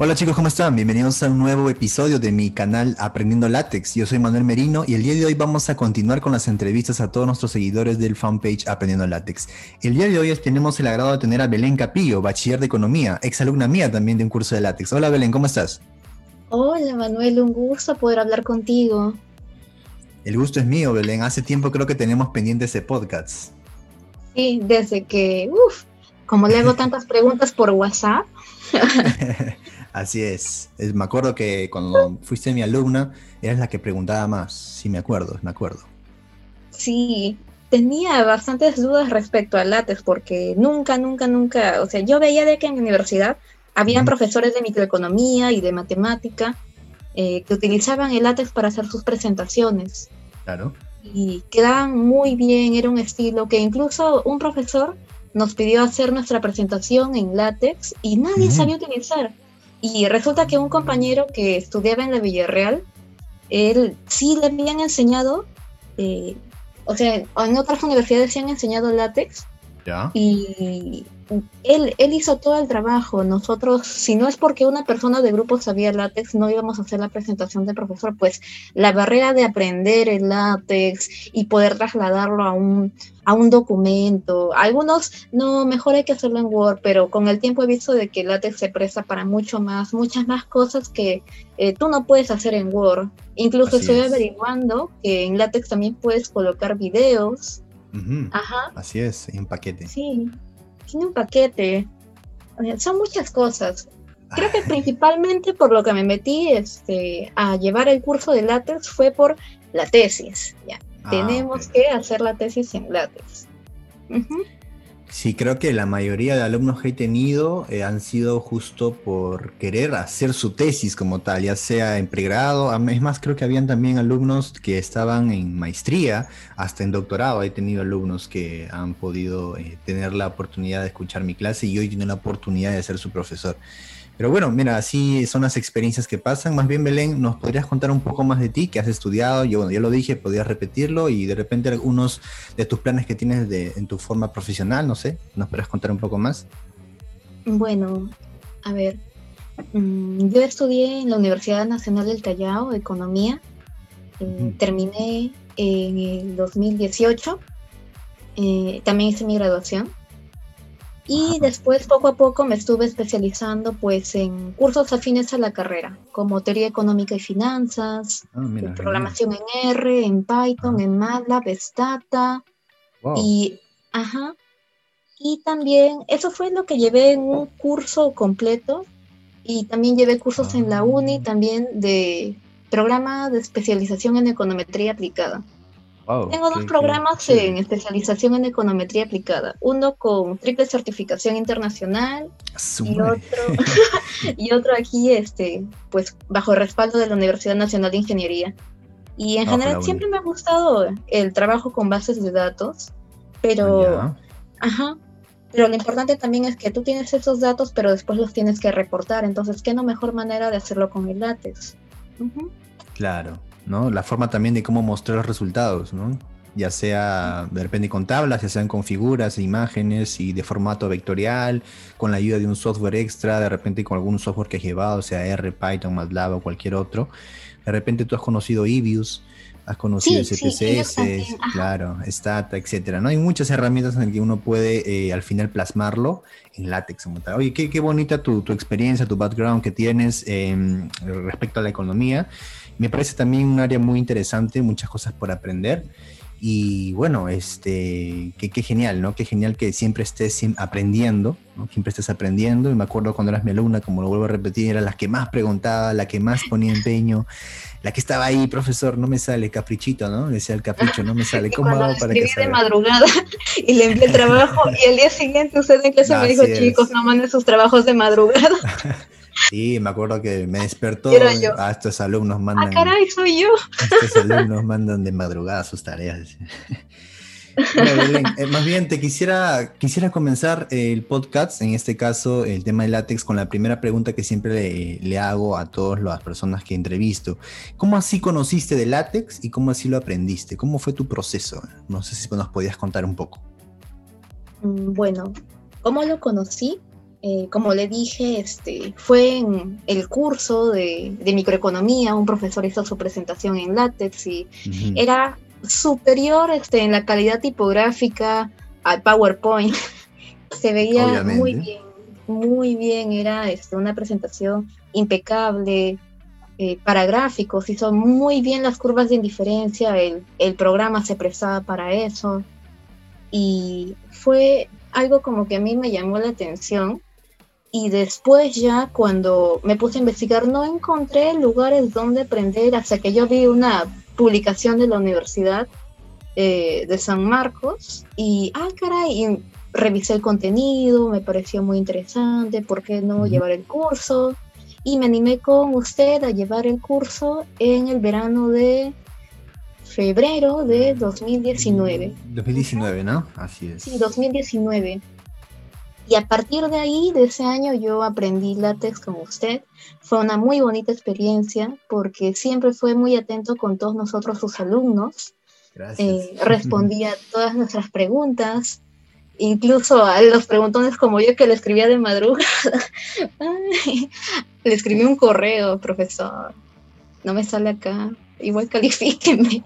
Hola chicos, ¿cómo están? Bienvenidos a un nuevo episodio de mi canal Aprendiendo Látex. Yo soy Manuel Merino y el día de hoy vamos a continuar con las entrevistas a todos nuestros seguidores del fanpage Aprendiendo Látex. El día de hoy tenemos el agrado de tener a Belén Capillo, bachiller de Economía, exalumna mía también de un curso de Látex. Hola Belén, ¿cómo estás? Hola Manuel, un gusto poder hablar contigo. El gusto es mío, Belén. Hace tiempo creo que tenemos pendientes de podcasts. Sí, desde que, uff, como le hago tantas preguntas por WhatsApp. Así es. Me acuerdo que cuando fuiste mi alumna, eras la que preguntaba más. Sí, me acuerdo, me acuerdo. Sí, tenía bastantes dudas respecto al látex, porque nunca, nunca, nunca, o sea, yo veía de que en la universidad habían profesores de microeconomía y de matemática eh, que utilizaban el látex para hacer sus presentaciones. Claro. Y quedaban muy bien, era un estilo que incluso un profesor nos pidió hacer nuestra presentación en látex y nadie sabía utilizar. Y resulta que un compañero que estudiaba en la Villarreal, él sí le habían enseñado, eh, o sea, en otras universidades sí han enseñado látex. ¿Ya? Y él, él hizo todo el trabajo. Nosotros, si no es porque una persona de grupo sabía látex, no íbamos a hacer la presentación del profesor, pues la barrera de aprender el látex y poder trasladarlo a un, a un documento. Algunos, no, mejor hay que hacerlo en Word, pero con el tiempo he visto de que el látex se presta para mucho más, muchas más cosas que eh, tú no puedes hacer en Word. Incluso estoy averiguando que en látex también puedes colocar videos. Ajá. Así es, en paquete. Sí, tiene un paquete. son muchas cosas. Creo que principalmente por lo que me metí este, a llevar el curso de látex fue por la tesis. Ya. Ah, Tenemos que hacer la tesis en látex. Sí, creo que la mayoría de alumnos que he tenido eh, han sido justo por querer hacer su tesis como tal, ya sea en pregrado, es más, creo que habían también alumnos que estaban en maestría, hasta en doctorado. He tenido alumnos que han podido eh, tener la oportunidad de escuchar mi clase y hoy tienen la oportunidad de ser su profesor. Pero bueno, mira, así son las experiencias que pasan. Más bien, Belén, ¿nos podrías contar un poco más de ti, que has estudiado? Yo, bueno, ya lo dije, podías repetirlo y de repente algunos de tus planes que tienes de, en tu forma profesional, no sé, ¿nos podrías contar un poco más? Bueno, a ver, mm, yo estudié en la Universidad Nacional del Callao, Economía. Eh, terminé en el 2018. Eh, también hice mi graduación. Y después, poco a poco, me estuve especializando pues en cursos afines a la carrera, como teoría económica y finanzas, ah, programación en R, en Python, en MATLAB, Stata. Y, ajá. Y también, eso fue lo que llevé en un curso completo. Y también llevé cursos en la uni, ah. también de programa de especialización en econometría aplicada. Tengo dos programas en especialización en econometría aplicada. Uno con triple certificación internacional y otro, y otro aquí, este, pues bajo respaldo de la Universidad Nacional de Ingeniería. Y en general siempre me ha gustado el trabajo con bases de datos, pero, ah, ajá, pero lo importante también es que tú tienes esos datos, pero después los tienes que reportar. Entonces, ¿qué no mejor manera de hacerlo con el látex? Claro. ¿No? La forma también de cómo mostrar los resultados, ¿no? Ya sea de repente con tablas, ya sean con figuras, imágenes y de formato vectorial, con la ayuda de un software extra, de repente con algún software que has llevado, sea R, Python, MATLAB o cualquier otro. De repente tú has conocido Evius, has conocido SPSS, claro, Stata, etcétera, ¿no? Hay muchas herramientas en las que uno puede eh, al final plasmarlo en látex. Oye, qué, qué bonita tu, tu, experiencia, tu background que tienes em, respecto a la economía. Me parece también un área muy interesante, muchas cosas por aprender. Y bueno, este, qué, genial, ¿no? Qué genial que siempre estés aprendiendo, ¿no? Siempre estés aprendiendo. Y me acuerdo cuando eras mi alumna, como lo vuelvo a repetir, era la que más preguntaba, la que más ponía empeño, la que estaba ahí, profesor, no me sale caprichito, ¿no? Decía el capricho, no me sale. ¿Cómo hago para que salga? de madrugada y le envié el trabajo y el día siguiente usted en clase me dijo, chicos, no manden sus trabajos de madrugada. Sí, me acuerdo que me despertó. A estos alumnos mandan. Ah, caray, soy yo. estos alumnos mandan de madrugada sus tareas. Eh, más bien te quisiera, quisiera comenzar el podcast, en este caso el tema de látex, con la primera pregunta que siempre le, hago a todas las personas que entrevisto. ¿Cómo así conociste de látex y cómo así lo aprendiste? ¿Cómo fue tu proceso? No sé si nos podías contar un poco. Mm, bueno, ¿cómo lo conocí? Eh, como le dije, este, fue en el curso de, microeconomía, un profesor hizo su presentación en látex y era superior este, en la calidad tipográfica al PowerPoint. Se veía muy bien, muy bien, era este, una presentación impecable, eh, para gráficos, hizo muy bien las curvas de indiferencia, el, el programa se prestaba para eso. Y fue algo como que a mí me llamó la atención y después ya cuando me puse a investigar no encontré lugares donde aprender hasta que yo vi una publicación de la Universidad eh, de San Marcos y, ah, caray, revisé el contenido, me pareció muy interesante, ¿por qué no llevar el curso? Y me animé con usted a llevar el curso en el verano de febrero de 2019. 2019, ¿no? Así es. Sí, 2019. Y a partir de ahí, de ese año, yo aprendí látex con usted. Fue una muy bonita experiencia porque siempre fue muy atento con todos nosotros, sus alumnos. Gracias. Eh, respondía a todas nuestras preguntas, incluso a los preguntones como yo que le escribía de madrugada. le escribí un correo, profesor. No me sale acá. Igual califíqueme.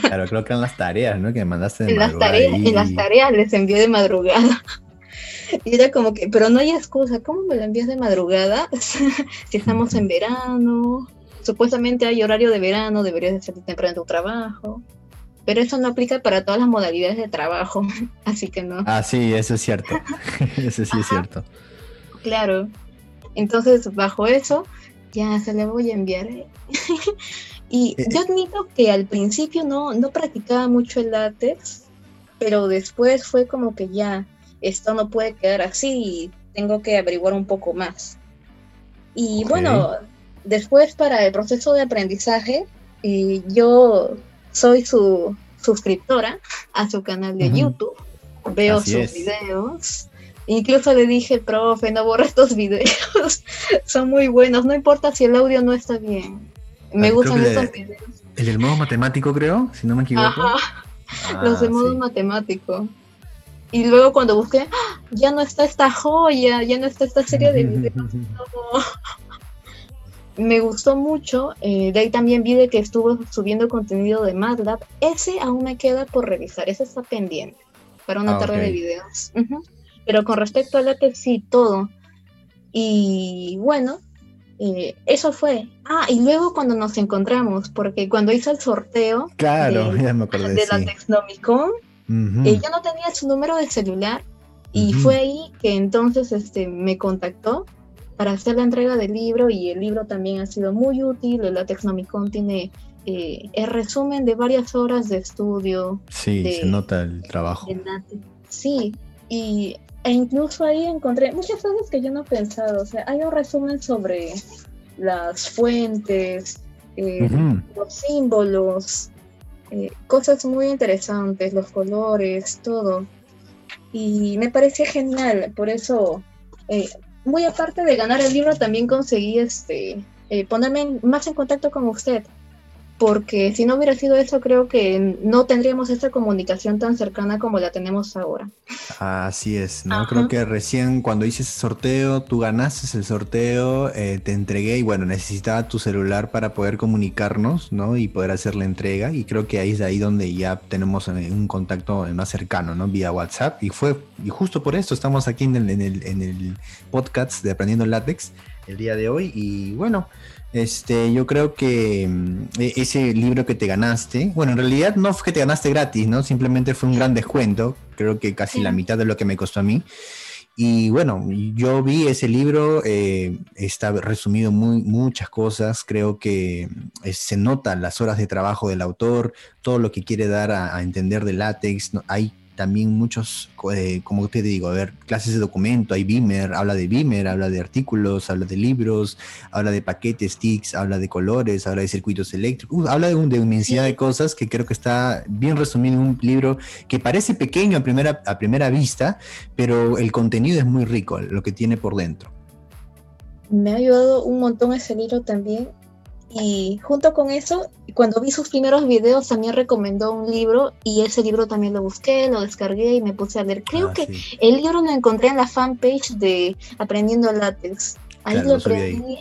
Claro, creo que en las tareas, ¿no? Que me mandaste de en madrugada. Las tareas, En las tareas les envié de madrugada. Y era como que, pero no hay excusa, ¿cómo me la envías de madrugada? si estamos en verano, supuestamente hay horario de verano, deberías de salir temprano de tu trabajo. Pero eso no aplica para todas las modalidades de trabajo, así que no. Ah, sí, eso es cierto. eso sí es cierto. Claro. Entonces, bajo eso, ya se le voy a enviar. y eh, yo admito que al principio no, no practicaba mucho el látex, pero después fue como que ya esto no puede quedar así y tengo que averiguar un poco más. Y bueno, después para el proceso de aprendizaje, eh, yo soy su suscriptora a su canal de YouTube, veo sus videos. Incluso le dije, profe, no borra estos videos, son muy buenos, no importa si el audio no está bien. Me ah, gustan estos videos. El del modo matemático, creo, si no me equivoco. los de ah, modo matemático. Y luego cuando busqué, ¡ah! ya no está esta joya, ya no está esta serie de videos. Me gustó mucho. Eh, de ahí también vi de que estuvo subiendo contenido de MATLAB. Ese aún me queda por revisar, ese está pendiente para una ah, tarde de videos. Pero con respecto a la que sí, todo. Y bueno, eh, eso fue. Ah, y luego cuando nos encontramos, porque cuando hice el sorteo claro, de, ya me acordé, de la Texnomicon, eh, yo no tenía su número de celular y fue ahí que entonces este, me contactó para hacer la entrega del libro y el libro también ha sido muy útil. El Latex Nomicon tiene eh, el resumen de varias horas de estudio. Sí, se nota el trabajo. sí, y, e incluso ahí encontré muchas cosas que yo no he pensado. O sea, hay un resumen sobre las fuentes, eh, los símbolos, eh, cosas muy interesantes, los colores, todo. Y me parece genial, por eso, eh, muy aparte de ganar el libro, también conseguí este, eh, ponerme más en contacto con usted porque si no hubiera sido eso, creo que no tendríamos esta comunicación tan cercana como la tenemos ahora. Así es, ¿no? Creo que recién cuando hice ese sorteo, tú ganaste el sorteo, eh, te entregué y bueno, necesitaba tu celular para poder comunicarnos, ¿no? Y poder hacer la entrega y creo que ahí es ahí donde ya tenemos un contacto más cercano, ¿no? Vía WhatsApp y fue, y justo por eso estamos aquí en el, en el, en el podcast de Aprendiendo Látex el día de hoy y bueno. Este, yo creo que mm, e-, ese libro que te ganaste, bueno, en realidad no fue que te ganaste gratis, ¿no? Simplemente fue un gran descuento, creo que casi la mitad de lo que me costó a mí. Y bueno, yo vi ese libro, eh, está resumido muy, muchas cosas, creo que mm, se notan las horas de trabajo del autor, todo lo que quiere dar a, entender de látex, hay también muchos, eh, como te digo, a ver, clases de documento, hay Beamer, habla de Beamer, habla de artículos, habla de libros, habla de paquetes, TICs, habla de colores, habla de circuitos eléctricos, uh, habla de, un, de una inmensidad de cosas que creo que está bien resumido en un libro que parece pequeño a primera, a primera vista, pero el contenido es muy rico, lo que tiene por dentro. Me ha ayudado un montón ese libro también Y junto con eso, cuando vi sus primeros videos, también recomendó un libro y ese libro también lo busqué, lo descargué y me puse a leer. Creo ah, que el libro lo encontré en la fanpage de Aprendiendo Látex. Ahí lo aprendí,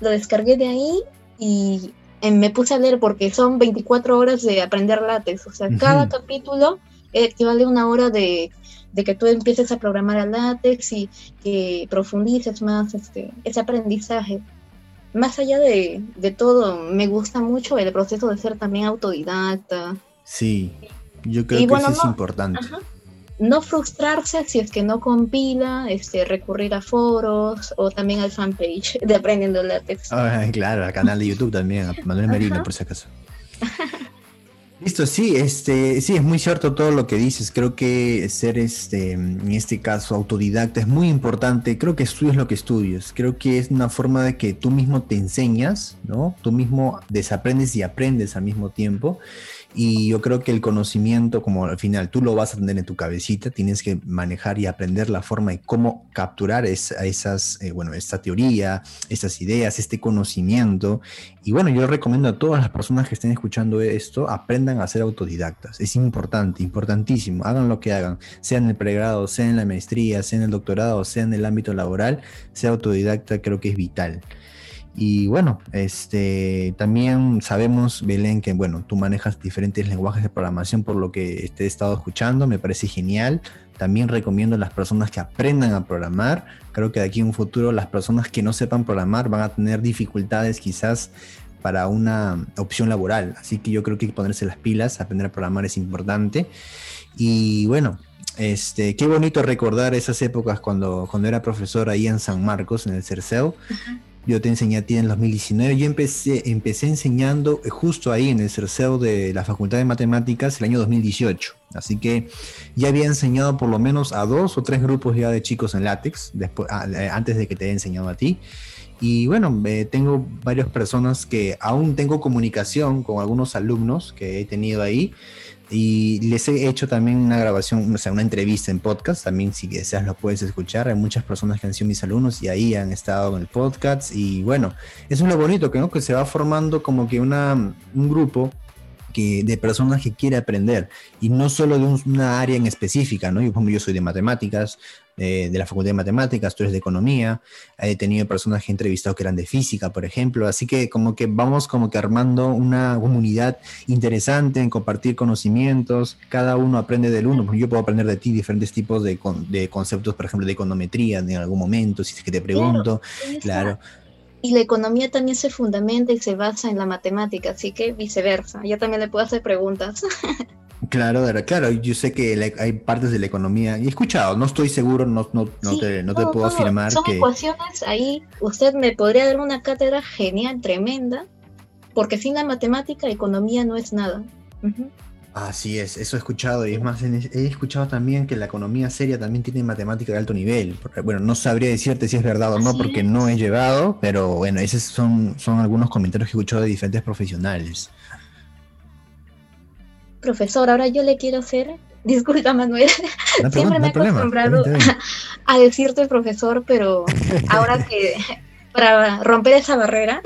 lo descargué de ahí y eh, me puse a leer porque son 24 horas de aprender látex. O sea, cada capítulo equivale a una hora de, que tú empieces a programar a látex y que profundices más este, ese aprendizaje más allá de, todo, me gusta mucho el proceso de ser también autodidacta. Sí, yo creo que eso es importante. no frustrarse si es que no compila, este, recurrir a foros o también al fanpage de Aprendiendo Látex. claro, al canal de YouTube también, a Manuel Merino, por si acaso. Listo, sí, este, sí, es muy cierto todo lo que dices. Creo que ser, este, en este caso, autodidacta es muy importante. Creo que estudies lo que estudies. Creo que es una forma de que tú mismo te enseñas, ¿no? Tú mismo desaprendes y aprendes al mismo tiempo. Y yo creo que el conocimiento, como al final tú lo vas a tener en tu cabecita, tienes que manejar y aprender la forma y cómo capturar esa, esas, eh, esta teoría, estas ideas, este conocimiento. Y bueno, yo recomiendo a todas las personas que estén escuchando esto, aprendan a ser autodidactas. Es importante, importantísimo. Hagan lo que hagan, sea en el pregrado, sea en la maestría, sea en el doctorado, sea en el ámbito laboral, sea autodidacta, creo que es vital. Y bueno, este, también sabemos, Belén, que bueno, tú manejas diferentes lenguajes de programación por lo que te he estado escuchando, me parece genial. También recomiendo a las personas que aprendan a programar. Creo que de aquí en un futuro las personas que no sepan programar van a tener dificultades quizás para una opción laboral. Así que yo creo que ponerse las pilas, aprender a programar es importante. Y bueno, este, qué bonito recordar esas épocas cuando, cuando era profesor ahí en San Marcos, en el Cerceo. Yo te enseñé a ti en 2019. Yo empecé, empecé enseñando justo ahí en el Cerceo de la Facultad de Matemáticas el año 2018. Así que ya había enseñado por lo menos a dos o tres grupos ya de chicos en látex, después, ah, eh, antes de que te haya enseñado a ti. Y bueno, eh, tengo varias personas que aún tengo comunicación con algunos alumnos que he tenido ahí. Y les he hecho también una grabación, o sea, una entrevista en podcast. También, si deseas, lo puedes escuchar. Hay muchas personas que han sido mis alumnos y ahí han estado en el podcast. Y bueno, es lo bonito, que, ¿no? que se va formando como que una, un grupo de personas que quiere aprender y no solo de una área en específica, ¿no? Yo, yo soy de matemáticas, de la Facultad de Matemáticas, tú eres de Economía, he tenido personas que he entrevistado que eran de Física, por ejemplo, así que como que vamos como que armando una comunidad interesante en compartir conocimientos, cada uno aprende del uno, yo puedo aprender de ti diferentes tipos de, de conceptos, por ejemplo, de econometría en algún momento, si es que te pregunto, claro y la economía también se fundamenta y se basa en la matemática, así que viceversa. Yo también le puedo hacer preguntas. Claro, claro, yo sé que hay partes de la economía, y he escuchado, no estoy seguro, no, no, no te, no te puedo afirmar son ecuaciones, ahí usted me podría dar una cátedra genial, tremenda, porque sin la matemática, economía no es nada. Así es, eso he escuchado y es más, he escuchado también que la economía seria también tiene matemática de alto nivel. Bueno, no sabría decirte si es verdad o no porque no he llevado, pero bueno, esos son, son algunos comentarios que he escuchado de diferentes profesionales. Profesor, ahora yo le quiero hacer, disculpa Manuel, siempre me he acostumbrado a decirte profesor, pero ahora que para romper esa barrera,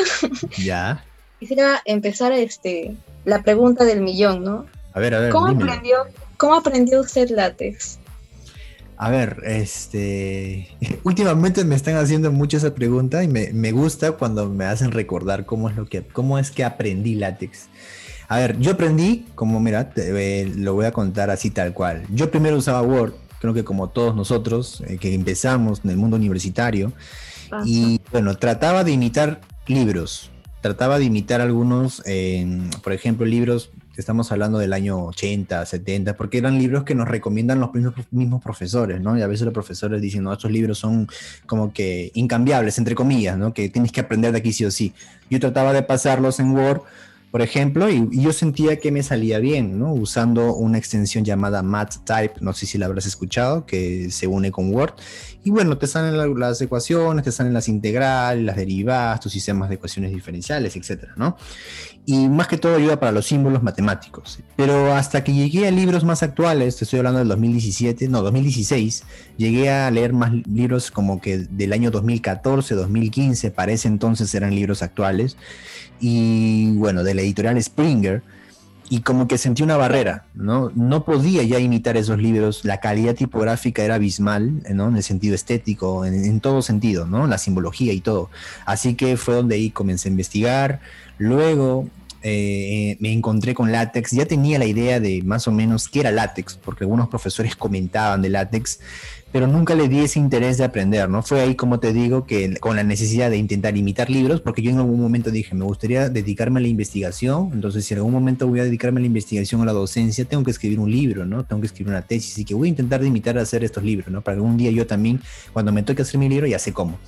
ya quisiera empezar este la pregunta del millón, ¿no? A ver, a ver. ¿Cómo, aprendió, ¿Cómo aprendió usted látex? A ver, este. Últimamente me están haciendo mucho esa pregunta y me, gusta cuando me hacen recordar cómo es lo que, cómo es que aprendí látex. A ver, yo aprendí, como mira, te, lo voy a contar así tal cual. Yo primero usaba Word, creo que como todos nosotros eh, que empezamos en el mundo universitario. Y bueno, trataba de imitar libros. Trataba de imitar algunos, por ejemplo, libros estamos hablando del año 80, 70, porque eran libros que nos recomiendan los mismos, profesores, ¿no? Y a veces los profesores dicen, no, estos libros son como que incambiables, entre comillas, ¿no? Que tienes que aprender de aquí sí o sí. Yo trataba de pasarlos en Word por ejemplo, y, yo sentía que me salía bien, ¿no? Usando una extensión llamada MathType, no sé si la habrás escuchado, que se une con Word. Y bueno, te salen las ecuaciones, te salen las integrales, las derivadas, tus sistemas de ecuaciones diferenciales, etcétera, ¿no? Y más que todo ayuda para los símbolos matemáticos. Pero hasta que llegué a libros más actuales, te estoy hablando del 2017, no, 2016, llegué a leer más libros como que del año 2014, 2015, para ese entonces eran libros actuales y bueno, de la editorial Springer, y como que sentí una barrera, ¿no? No podía ya imitar esos libros, la calidad tipográfica era abismal, ¿no? En el sentido estético, en, todo sentido, ¿no? La simbología y todo. Así que fue donde ahí comencé a investigar. Luego eh, me encontré con látex, ya tenía la idea de más o menos qué era látex, porque algunos profesores comentaban de látex, pero nunca le di ese interés de aprender, ¿no? Fue ahí, como te digo, que con la necesidad de intentar imitar libros, porque yo en algún momento dije, me gustaría dedicarme a la investigación, entonces si en algún momento voy a dedicarme a la investigación o a la docencia, tengo que escribir un libro, ¿no? Tengo que escribir una tesis y que voy a intentar de imitar a hacer estos libros, ¿no? Para que algún día yo también, cuando me toque hacer mi libro, ya sé cómo.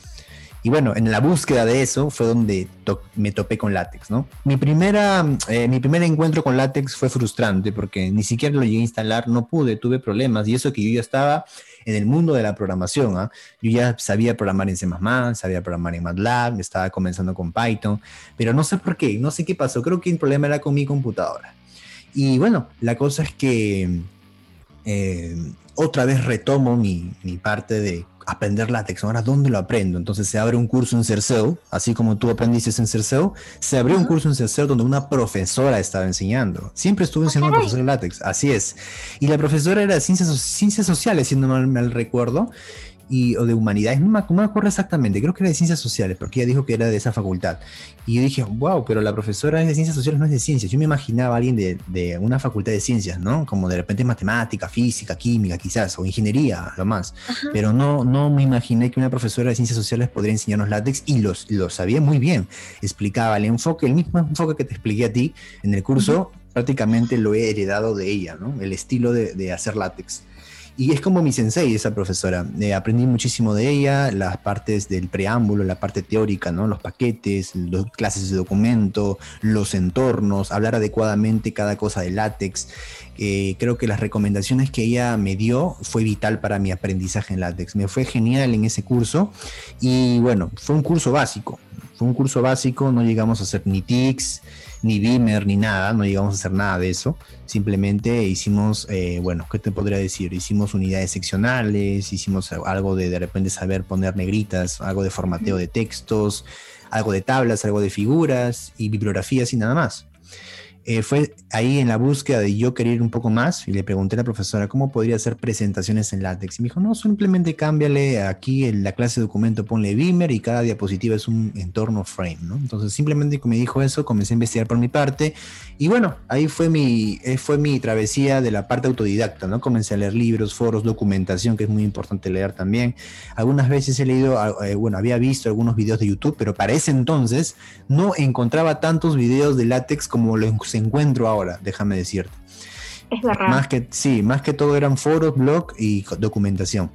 Y bueno, en la búsqueda de eso fue donde me topé con látex, ¿no? Mi, primera, eh, mi primer encuentro con látex fue frustrante porque ni siquiera lo llegué a instalar, no pude, tuve problemas y eso que yo ya estaba en el mundo de la programación. ¿ah? Yo ya sabía programar en C++, sabía programar en MATLAB, estaba comenzando con Python, pero no sé por qué, no sé qué pasó. Creo que el problema era con mi computadora. Y bueno, la cosa es que eh, otra vez retomo mi, mi parte de aprender látex. Ahora, ¿dónde lo aprendo? Entonces se abre un curso en Cerceo, así como tú aprendiste en Cerceo, se abrió un curso en Cerceo donde una profesora estaba enseñando. Siempre estuve enseñando a profesor de látex, así es. Y la profesora era de ciencias, ciencias sociales, si no mal, mal recuerdo y, o de humanidades, no me, acuerdo exactamente, creo que era de ciencias sociales, porque ella dijo que era de esa facultad. Y yo dije, wow, pero la profesora es de ciencias sociales, no es de ciencias. Yo me imaginaba a alguien de, de una facultad de ciencias, ¿no? Como de repente matemática, física, química, quizás, o ingeniería, lo más. Pero no, no me imaginé que una profesora de ciencias sociales podría enseñarnos látex y los, lo sabía muy bien. Explicaba el enfoque, el mismo enfoque que te expliqué a ti en el curso, prácticamente lo he heredado de ella, ¿no? El estilo de, de hacer látex. Y es como mi sensei, esa profesora. Eh, aprendí muchísimo de ella, las partes del preámbulo, la parte teórica, ¿no? Los paquetes, las clases de documento, los entornos, hablar adecuadamente cada cosa de látex. Eh, creo que las recomendaciones que ella me dio fue vital para mi aprendizaje en látex. Me fue genial en ese curso y bueno, fue un curso básico. Fue un curso básico, no llegamos a hacer ni TICs, ni Beamer, ni nada, no llegamos a hacer nada de eso. Simplemente hicimos, eh, bueno, ¿qué te podría decir? Hicimos unidades seccionales, hicimos algo de de repente saber poner negritas, algo de formateo de textos, algo de tablas, algo de figuras y bibliografías y nada más. Eh, fue ahí en la búsqueda de yo querer un poco más y le pregunté a la profesora cómo podría hacer presentaciones en látex. Y me dijo, no, simplemente cámbiale aquí en la clase de documento, ponle Beamer y cada diapositiva es un entorno frame, ¿no? Entonces simplemente me dijo eso, comencé a investigar por mi parte y bueno, ahí fue mi, eh, fue mi travesía de la parte autodidacta, ¿no? Comencé a leer libros, foros, documentación, que es muy importante leer también. Algunas veces he leído, ah, eh, bueno, había visto algunos videos de YouTube, pero para ese entonces no encontraba tantos videos de látex como los encuentro ahora, déjame decirte. Es verdad. Más que, sí, más que todo eran foros, blog y documentación.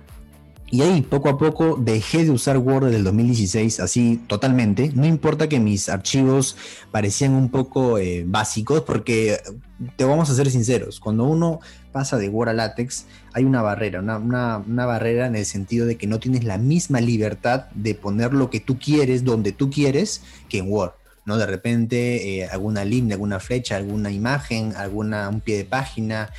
Y ahí, poco a poco, dejé de usar Word del 2016 así totalmente. No importa que mis archivos parecían un poco eh, básicos, porque te vamos a ser sinceros, cuando uno pasa de Word a LaTeX, hay una barrera, una, una, barrera en el sentido de que no tienes la misma libertad de poner lo que tú quieres, donde tú quieres, que en Word. ¿No? De repente eh, alguna línea, alguna flecha, alguna imagen, alguna, un pie de página,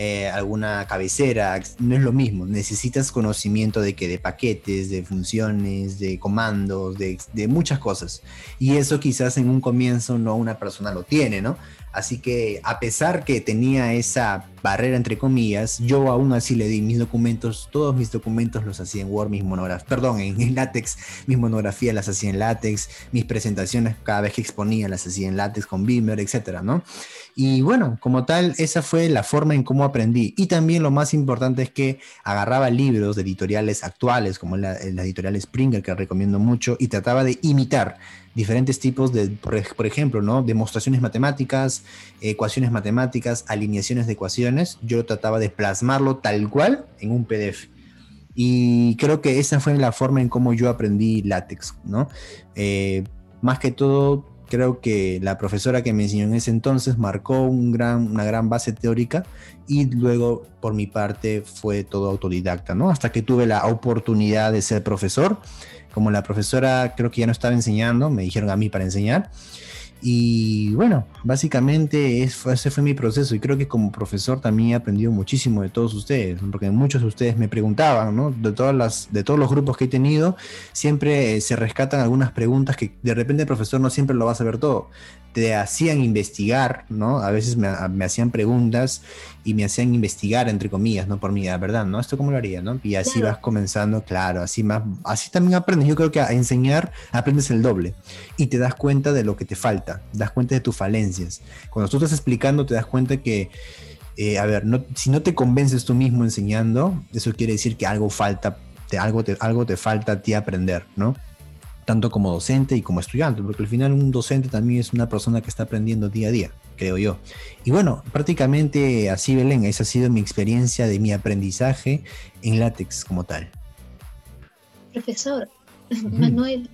eh, alguna cabecera, no es lo mismo, necesitas conocimiento de que de paquetes, de funciones, de comandos, de, de muchas cosas. Y eso quizás en un comienzo no una persona lo tiene, ¿no? Así que a pesar que tenía esa barrera entre comillas, yo aún así le di mis documentos, todos mis documentos los hacía en Word, mis monografías, perdón, en, látex, mis monografías las hacía en látex, mis presentaciones cada vez que exponía las hacía en látex con Beamer, etcétera, ¿no? Y bueno, como tal, esa fue la forma en cómo aprendí. Y también lo más importante es que agarraba libros de editoriales actuales, como la, la editorial Springer, que recomiendo mucho, y trataba de imitar diferentes tipos de, por, ejemplo, ¿no? demostraciones matemáticas, ecuaciones matemáticas, alineaciones de ecuaciones. Yo trataba de plasmarlo tal cual en un PDF. Y creo que esa fue la forma en cómo yo aprendí látex, ¿no? Eh, más que todo Creo que la profesora que me enseñó en ese entonces marcó un gran, una gran base teórica y luego por mi parte fue todo autodidacta, ¿no? Hasta que tuve la oportunidad de ser profesor. Como la profesora creo que ya no estaba enseñando, me dijeron a mí para enseñar. Y bueno, básicamente ese fue mi proceso y creo que como profesor también he aprendido muchísimo de todos ustedes, porque muchos de ustedes me preguntaban, ¿no? De, todas las, de todos los grupos que he tenido, siempre eh, se rescatan algunas preguntas que de repente el profesor no siempre lo va a saber todo te hacían investigar, ¿no? A veces me, hacían preguntas y me hacían investigar, entre comillas, ¿no? Por mí, la verdad, ¿no? ¿Esto cómo lo haría, no? Y así vas comenzando, claro, así más, así también aprendes. Yo creo que a enseñar aprendes el doble y te das cuenta de lo que te falta, das cuenta de tus falencias. Cuando tú estás explicando, te das cuenta que, eh, a ver, no, si no te convences tú mismo enseñando, eso quiere decir que algo falta, te, algo, te, algo te falta a ti aprender, ¿no? Tanto como docente y como estudiante, porque al final un docente también es una persona que está aprendiendo día a día, creo yo. Y bueno, prácticamente así, Belén, esa ha sido mi experiencia de mi aprendizaje en látex como tal. Profesor, Manuel.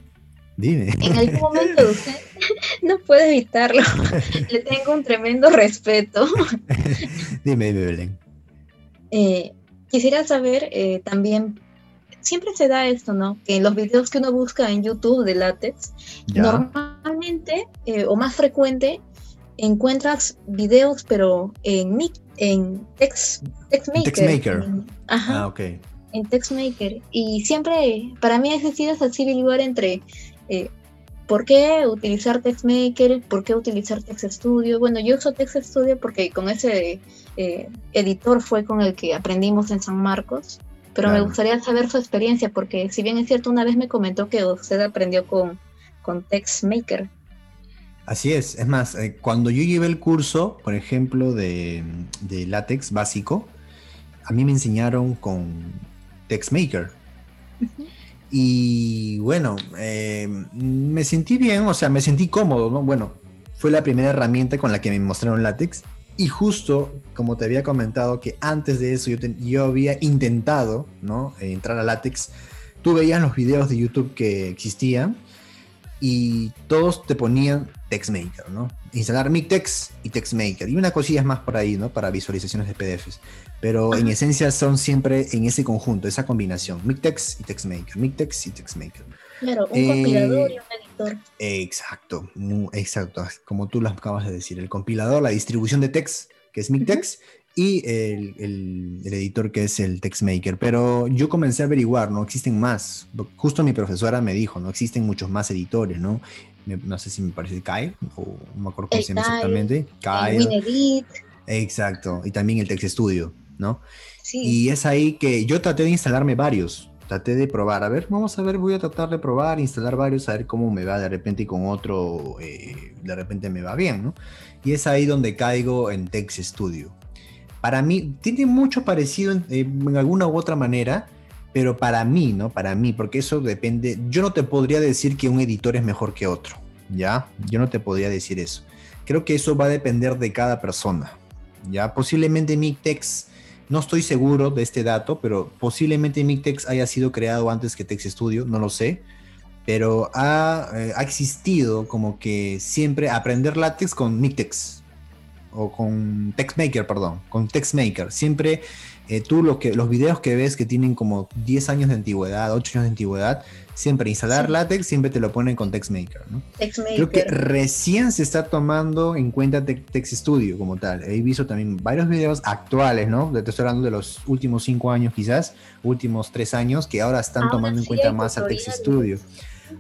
Dime. En algún momento usted no puede evitarlo. Le tengo un tremendo respeto. dime, dime, Belén. Eh, quisiera saber eh, también siempre se da esto, ¿no? Que en los videos que uno busca en YouTube de látex, normalmente eh, o más frecuente encuentras videos, pero en, en text, TextMaker. ajá, ah, ok. En TextMaker. Y siempre, para mí, es decir, es así lugar entre eh, por qué utilizar TextMaker, por qué utilizar TextStudio. Bueno, yo uso TextStudio porque con ese eh, editor fue con el que aprendimos en San Marcos pero me gustaría saber su experiencia, porque si bien es cierto, una vez me comentó que usted aprendió con, con TextMaker. Así es, es más, eh, cuando yo llevé el curso, por ejemplo, de, de látex básico, a mí me enseñaron con TextMaker. Y bueno, eh, me sentí bien, o sea, me sentí cómodo, ¿no? Bueno, fue la primera herramienta con la que me mostraron látex y justo, como te había comentado, que antes de eso yo, yo había intentado ¿no? entrar a látex, tú veías los videos de YouTube que existían y todos te ponían TextMaker, ¿no? Instalar MikTeX y TextMaker. Y una cosilla más por ahí, ¿no? Para visualizaciones de PDFs. Pero en esencia son siempre en ese conjunto, esa combinación. MikTeX y TextMaker. MikTeX y TextMaker. Claro, un compilador y un Exacto, exacto, como tú lo acabas de decir, el compilador, la distribución de text, que es MikTeX, y el, editor que es el TextMaker. Pero yo comencé a averiguar, ¿no? Existen más. Justo mi profesora me dijo, ¿no? Existen muchos más editores, ¿no? no sé si me parece Kyle, o no me acuerdo cómo se llama exactamente. Kyle. Exacto, y también el Text Studio, ¿no? Sí. Y es ahí que yo traté de instalarme varios, traté de probar, a ver, vamos a ver, voy a tratar de probar, instalar varios, a ver cómo me va de repente y con otro, eh, de repente me va bien, ¿no? Y es ahí donde caigo en Text Studio. Para mí, tiene mucho parecido en, eh, en, alguna u otra manera, pero para mí, ¿no? Para mí, porque eso depende, yo no te podría decir que un editor es mejor que otro, ¿ya? Yo no te podría decir eso. Creo que eso va a depender de cada persona, ¿ya? Posiblemente mi text no estoy seguro de este dato, pero posiblemente Mictex haya sido creado antes que Text Studio, no lo sé. Pero ha, eh, ha existido como que siempre aprender látex con Mictex o con TextMaker, perdón, con TextMaker. Siempre eh, tú lo que, los videos que ves que tienen como 10 años de antigüedad, 8 años de antigüedad, siempre instalar látex, siempre te lo ponen con TextMaker, ¿no? Creo que recién se está tomando en cuenta Text Studio como tal. He visto también varios videos actuales, ¿no? Te estoy hablando de los últimos 5 años quizás, últimos 3 años, que ahora están tomando en cuenta más a Text Studio.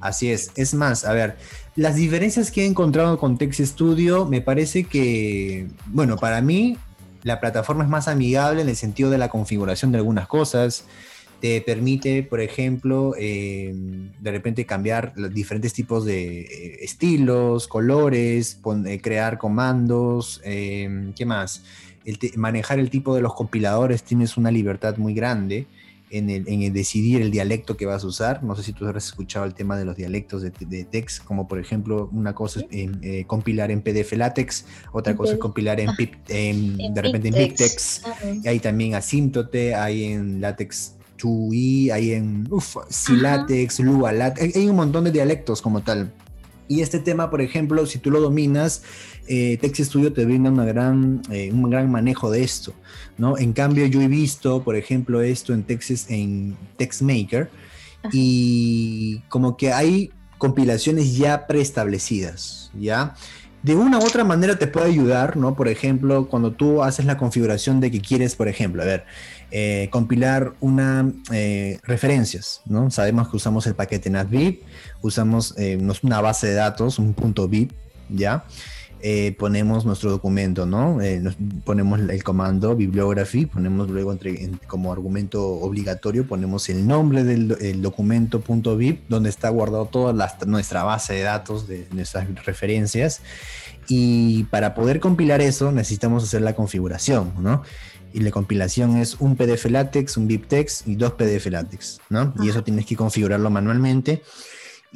Así es. Es más, a ver, las diferencias que he encontrado con Text Studio me parece que, bueno, para mí la plataforma es más amigable en el sentido de la configuración de algunas cosas te permite, por ejemplo, em, de repente cambiar los diferentes tipos de eh, estilos, colores, eh, crear comandos, em, ¿qué más? manejar el tipo de los compiladores, tienes una libertad muy grande en el, decidir el dialecto que vas a usar. No sé si tú has escuchado el tema de los dialectos de, text, como por ejemplo, una cosa es eh, compilar en PDF LaTeX, otra cosa es compilar en, pip, de repente en BigText, hay también asíntote, hay en LaTeX hay en uf, Silatex, Lua, hay un montón de dialectos como tal. Y este tema, por ejemplo, si tú lo dominas, eh, Text Studio te brinda una gran, eh, un gran manejo de esto, ¿no? En cambio, yo he visto, por ejemplo, esto en Text, en TextMaker y como que hay compilaciones ya preestablecidas, ¿ya? De una u otra manera te puede ayudar, ¿no? Por ejemplo, cuando tú haces la configuración de que quieres, por ejemplo, a ver, eh, compilar una referencias, ¿no? Sabemos que usamos el paquete NatVib, usamos una base de datos, un punto .vib, ¿ya? Eh, ponemos nuestro documento, ¿no? Eh, ponemos el comando bibliography, ponemos luego entre, como argumento obligatorio, ponemos el nombre del documento .bib, donde está guardado toda nuestra base de datos de nuestras referencias. Y para poder compilar eso necesitamos hacer la configuración, ¿no? y la compilación es un PDF LaTeX, un BibTeX y dos PDF LaTeX, ¿no? Y eso tienes que configurarlo manualmente.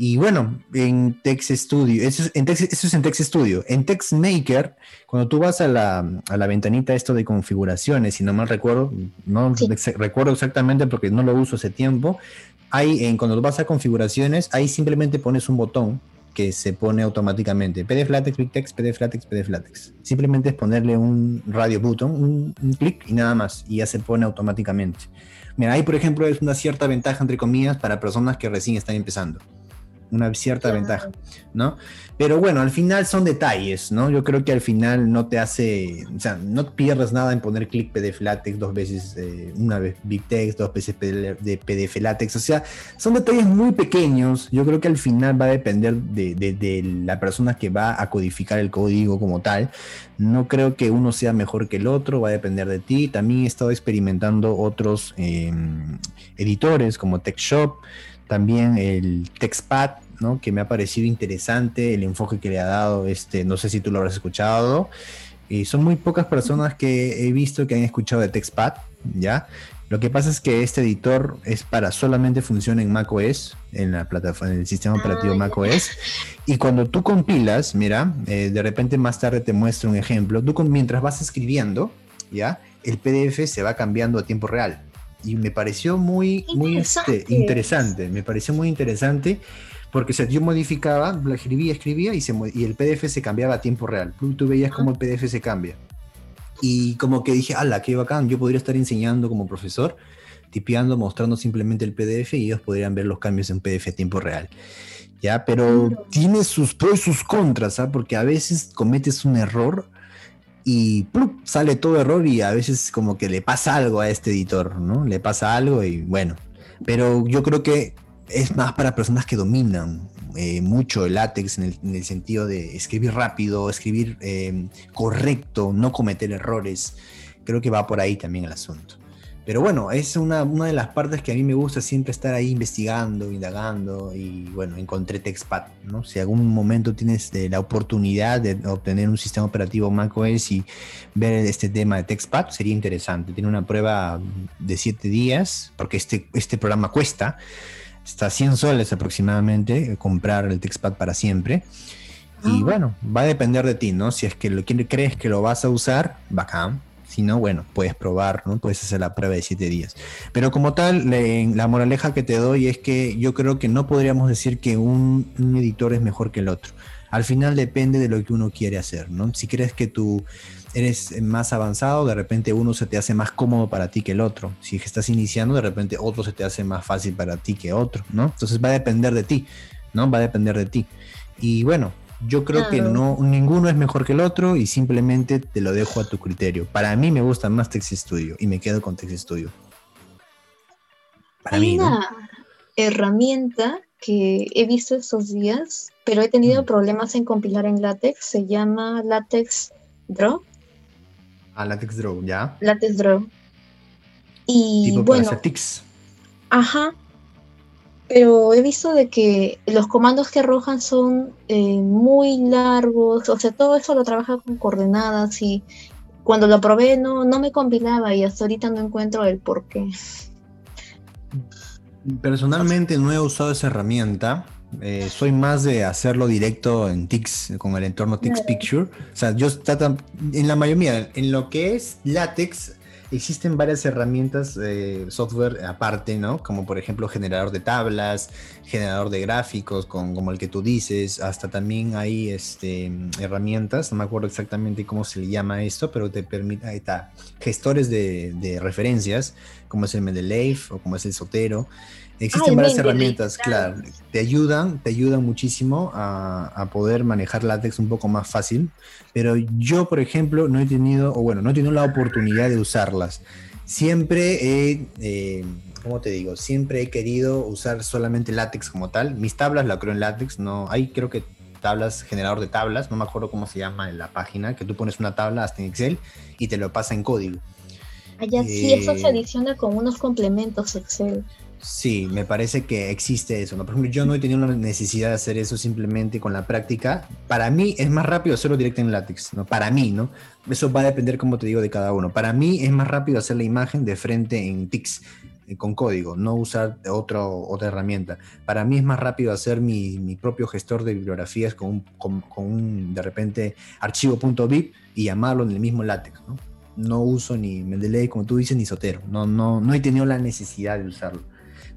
Y bueno, en Text Studio, eso es en Text, eso es en Text Studio. En TextMaker, cuando tú vas a la, a la ventanita esto de configuraciones, si no mal recuerdo, no recuerdo exactamente porque no lo uso hace tiempo, hay, en, cuando vas a configuraciones, ahí simplemente pones un botón que se pone automáticamente. PDF LaTeX, BigText, PDF LaTeX, PDF LaTeX. Simplemente es ponerle un radio button, un, un clic y nada más, y ya se pone automáticamente. Mira, ahí por ejemplo es una cierta ventaja, entre comillas, para personas que recién están empezando una cierta ventaja, ¿no? Pero bueno, al final son detalles, ¿no? Yo creo que al final no te hace, o sea, no pierdes nada en poner clic PDF LaTeX dos veces, eh, una vez BigText, dos veces de PDF LaTeX, o sea, son detalles muy pequeños, yo creo que al final va a depender de, la persona que va a codificar el código como tal, no creo que uno sea mejor que el otro, va a depender de ti, también he estado experimentando otros em, editores como TechShop, también el TextPad, ¿no? que me ha parecido interesante el enfoque que le ha dado, este, no sé si tú lo habrás escuchado, y son muy pocas personas que he visto que han escuchado de TextPad, ¿ya? Lo que pasa es que este editor es para solamente funciona en macOS, en la plataforma, en el sistema ah, operativo macOS. Y cuando tú compilas, mira, eh, de repente más tarde te muestro un ejemplo. Tú mientras vas escribiendo, ya, el PDF se va cambiando a tiempo real y me pareció muy, muy este, interesante, me pareció muy interesante porque se yo modificaba, escribía, escribía y, se, y el PDF se cambiaba a tiempo real. Tú veías cómo el PDF se cambia. Y como que dije, ala, qué bacán, yo podría estar enseñando como profesor, tipeando, mostrando simplemente el PDF y ellos podrían ver los cambios en PDF a tiempo real. Ya, pero tiene sus pros y sus contras, ¿ah? porque a veces cometes un error y sale todo error y a veces como que le pasa algo a este editor, ¿no? Le pasa algo y bueno, pero yo creo que es más para personas que dominan eh, mucho el látex en el, sentido de escribir rápido, escribir eh, correcto, no cometer errores. Creo que va por ahí también el asunto. Pero bueno, es una, una, de las partes que a mí me gusta siempre estar ahí investigando, indagando y bueno, encontré TextPad, ¿no? Si algún momento tienes eh, la oportunidad de obtener un sistema operativo macOS y ver este tema de TextPad, sería interesante. Tiene una prueba de 7 días, porque este, este programa cuesta, está 100 soles aproximadamente, eh, comprar el TextPad para siempre. Y ah. bueno, va a depender de ti, ¿no? Si es que lo, crees que lo vas a usar, bacán si no, bueno, puedes probar, ¿no? Puedes hacer la prueba de siete días. Pero como tal, la moraleja que te doy es que yo creo que no podríamos decir que un, editor es mejor que el otro. Al final depende de lo que uno quiere hacer, ¿no? Si crees que tú eres más avanzado, de repente uno se te hace más cómodo para ti que el otro. Si estás iniciando, de repente otro se te hace más fácil para ti que otro, ¿no? Entonces va a depender de ti, ¿no? Va a depender de ti. Y bueno, yo creo que no, ninguno es mejor que el otro y simplemente te lo dejo a tu criterio. Para mí me gusta más Text Studio y me quedo con Text Studio. Hay una herramienta que he visto estos días, pero he tenido mm. problemas en compilar en LaTeX. Se llama LaTeX Draw. Ah, LaTeX Draw, ya. LaTeX Draw. Y bueno. Ajá, pero he visto de que los comandos que arrojan son eh, muy largos, o sea, todo eso lo trabaja con coordenadas y cuando lo probé no, no me combinaba y hasta ahorita no encuentro el por qué. Personalmente no he usado esa herramienta. Eh, soy más de hacerlo directo en Tix, con el entorno Tix Picture. O sea, yo en la mayoría, en lo que es látex, existen varias herramientas de software aparte, ¿no? Como por ejemplo generador de tablas, generador de gráficos, con, como el que tú dices, hasta también hay este, herramientas, no me acuerdo exactamente cómo se le llama esto, pero te permite, está, gestores de, de referencias, como es el Mendeley o como es el Sotero. Existen varias herramientas, claro, te ayudan, te ayudan muchísimo a, poder manejar látex un poco más fácil, pero yo, por ejemplo, no he tenido, o bueno, no he tenido la oportunidad de usarlas. Siempre he, eh, ¿cómo te digo? Siempre he querido usar solamente látex como tal. Mis tablas la creo en látex, no, hay creo que tablas, generador de tablas, no me acuerdo cómo se llama en la página, que tú pones una tabla hasta en Excel y te lo pasa en código. Allá sí, eso se eh, adiciona con unos complementos Excel. Sí, me parece que existe eso. ¿no? Por ejemplo, yo no he tenido la necesidad de hacer eso simplemente con la práctica. Para mí es más rápido hacerlo directo en látex, ¿no? Para mí, ¿no? Eso va a depender, como te digo, de cada uno. Para mí es más rápido hacer la imagen de frente en TIX, eh, con código, no usar otro, otra herramienta. Para mí es más rápido hacer mi, mi propio gestor de bibliografías con un, con, un de repente, archivo.bib y llamarlo en el mismo látex, ¿no? No uso ni Mendeley, como tú dices, ni Sotero. No, no, no he tenido la necesidad de usarlo.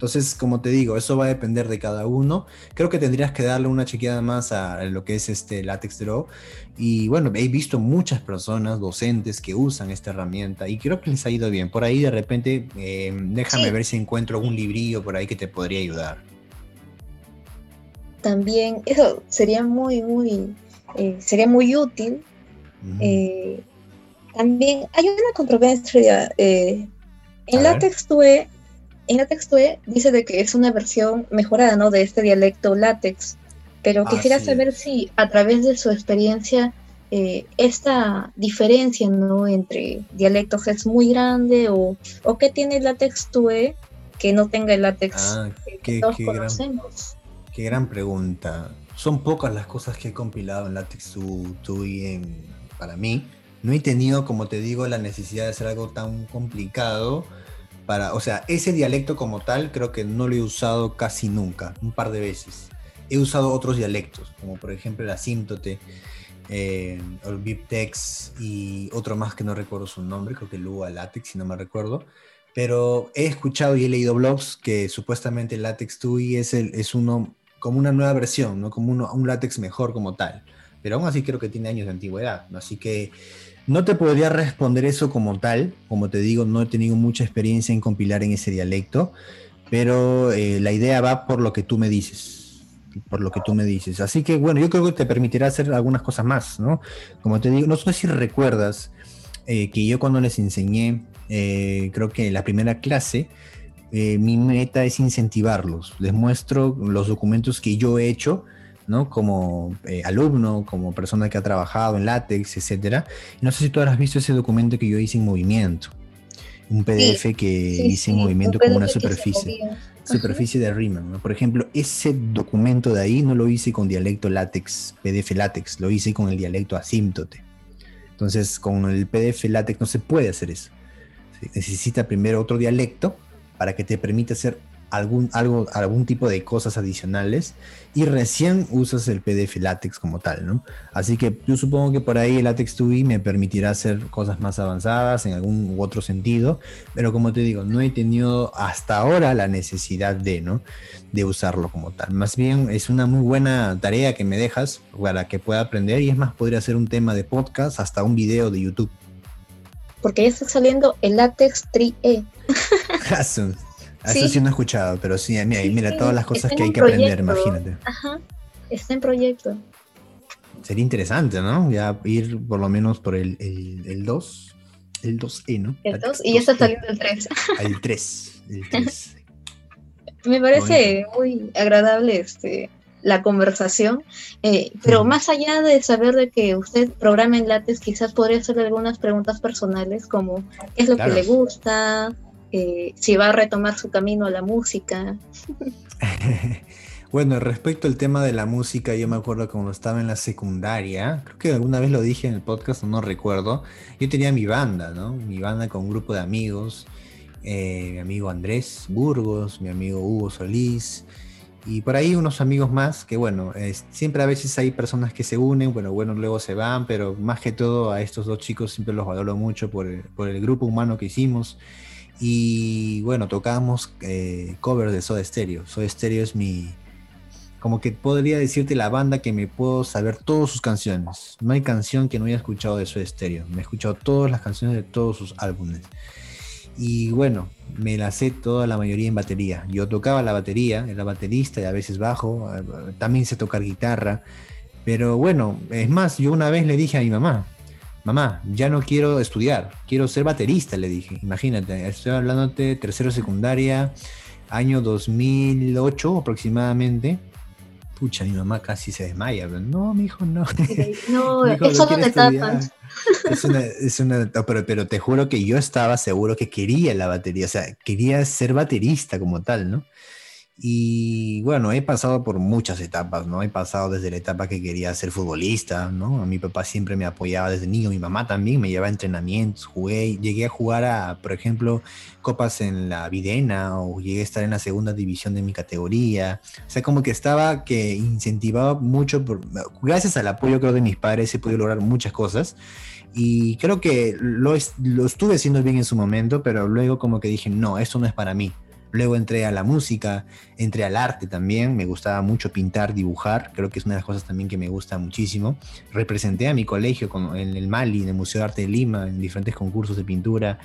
Entonces, como te digo, eso va a depender de cada uno. Creo que tendrías que darle una chequeada más a lo que es este Latex Draw. Y bueno, he visto muchas personas, docentes, que usan esta herramienta y creo que les ha ido bien. Por ahí de repente, eh, déjame ver si encuentro algún librillo por ahí que te podría ayudar. También, eso sería muy, muy, eh, sería muy útil. Eh, también hay una controversia. en Latex tuve en la textue dice de que es una versión mejorada, ¿no? De este dialecto látex. Pero quisiera saber si a través de su experiencia eh, esta diferencia, ¿no? Entre dialectos es muy grande o, o qué tiene el látex que no tenga el látex ah, que todos conocemos. Gran, qué gran pregunta. Son pocas las cosas que he compilado en látex TUE en, para mí. No he tenido, como te digo, la necesidad de hacer algo tan complicado o sea, ese dialecto como tal creo que no lo he usado casi nunca, un par de veces. He usado otros dialectos, como por ejemplo el asímtote, eh, el Biptex y otro más que no recuerdo su nombre, creo que Lua Latex, si no me recuerdo. Pero he escuchado y he leído blogs que supuestamente el Latex TUI es, el, es uno como una nueva versión, ¿no? como uno, un látex mejor como tal. Pero aún así creo que tiene años de antigüedad. Así que no te podría responder eso como tal, como te digo, no he tenido mucha experiencia en compilar en ese dialecto, pero eh, la idea va por lo que tú me dices, por lo que tú me dices. Así que bueno, yo creo que te permitirá hacer algunas cosas más, ¿no? Como te digo, no sé si recuerdas eh, que yo cuando les enseñé, eh, creo que en la primera clase, mi meta es incentivarlos, les muestro los documentos que yo he hecho ¿no? Como eh, alumno, como persona que ha trabajado en látex, etcétera. No sé si tú habrás visto ese documento que yo hice en movimiento. Un PDF que hice en movimiento como una superficie. Superficie de Riemann. Por ejemplo, ese documento de ahí no lo hice con dialecto látex, PDF látex, lo hice con el dialecto asímtote. Entonces, con el PDF látex no se puede hacer eso. necesita primero otro dialecto para que te permita hacer algún, algo, algún tipo de cosas adicionales y recién usas el PDF látex como tal, ¿no? Así que yo supongo que por ahí el látex 2 me permitirá hacer cosas más avanzadas en algún u otro sentido, pero como te digo, no he tenido hasta ahora la necesidad de, ¿no? De usarlo como tal. Más bien es una muy buena tarea que me dejas para que pueda aprender y es más, podría ser un tema de podcast hasta un video de YouTube. Porque ya está saliendo el látex 3E. Eso sí no he escuchado, pero sí, mira, mira todas las cosas que hay que aprender, imagínate. Ajá, está en proyecto. Sería interesante, ¿no? Ya ir por lo menos por el, el, 2, el 2E, ¿no? El 2 y ya está saliendo el 3. El 3, el 3. Me parece muy agradable este la conversación, eh, pero más allá de saber de que usted programa en látex, quizás podría hacerle algunas preguntas personales como qué es lo que le gusta, eh, si va a retomar su camino a la música. bueno, respecto al tema de la música, yo me acuerdo cuando estaba en la secundaria, creo que alguna vez lo dije en el podcast, no recuerdo, yo tenía mi banda, ¿no? Mi banda con un grupo de amigos, eh, mi amigo Andrés Burgos, mi amigo Hugo Solís, Y por ahí unos amigos más, que bueno, siempre a veces hay personas que se unen, bueno, bueno, luego se van, pero más que todo a estos dos chicos siempre los valoro mucho por el, por el grupo humano que hicimos. Y bueno, tocábamos eh, covers de Soda Stereo. Soda Stereo es mi, como que podría decirte la banda que me puedo saber todas sus canciones. No hay canción que no haya escuchado de Soda Stereo. Me he escuchado todas las canciones de todos sus álbumes. Y bueno, me la sé toda la mayoría en batería. Yo tocaba la batería, era baterista y a veces bajo. Eh, también sé tocar guitarra. Pero bueno, es más, yo una vez le dije a mi mamá, mamá, ya no quiero estudiar, quiero ser baterista, le dije. Imagínate, estoy hablándote tercero secundaria, año 2008 aproximadamente pucha, mi mamá casi se desmaya. no, mi hijo, no. No, eso no etapas. Es una, es una pero, pero te juro que yo estaba seguro que quería la batería, o sea, quería ser baterista como tal, ¿no? Y bueno, he pasado por muchas etapas, ¿no? He pasado desde la etapa que quería ser futbolista, ¿no? A mi papá siempre me apoyaba desde niño, mi mamá también me llevaba a entrenamientos, jugué, llegué a jugar a, por ejemplo, copas en la Videna o llegué a estar en la segunda división de mi categoría. O sea, como que estaba que incentivaba mucho, por, gracias al apoyo creo de mis padres he podido lograr muchas cosas y creo que lo, lo estuve haciendo bien en su momento, pero luego como que dije, no, esto no es para mí Luego entré a la música, entré al arte también, me gustaba mucho pintar, dibujar, creo que es una de las cosas también que me gusta muchísimo. Representé a mi colegio en el Mali, en el Museo de Arte de Lima, en diferentes concursos de pintura.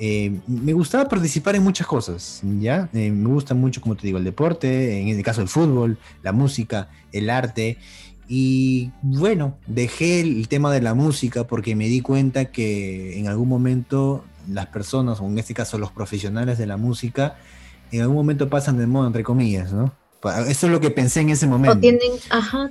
Eh, me gustaba participar en muchas cosas, ¿ya? Eh, me gusta mucho, como te digo, el deporte, en el caso el fútbol, la música, el arte. Y bueno, dejé el tema de la música porque me di cuenta que en algún momento las personas, o en este caso los profesionales de la música, en algún momento pasan de moda, entre comillas, ¿no? Eso es lo que pensé en ese momento. O tienen, ajá.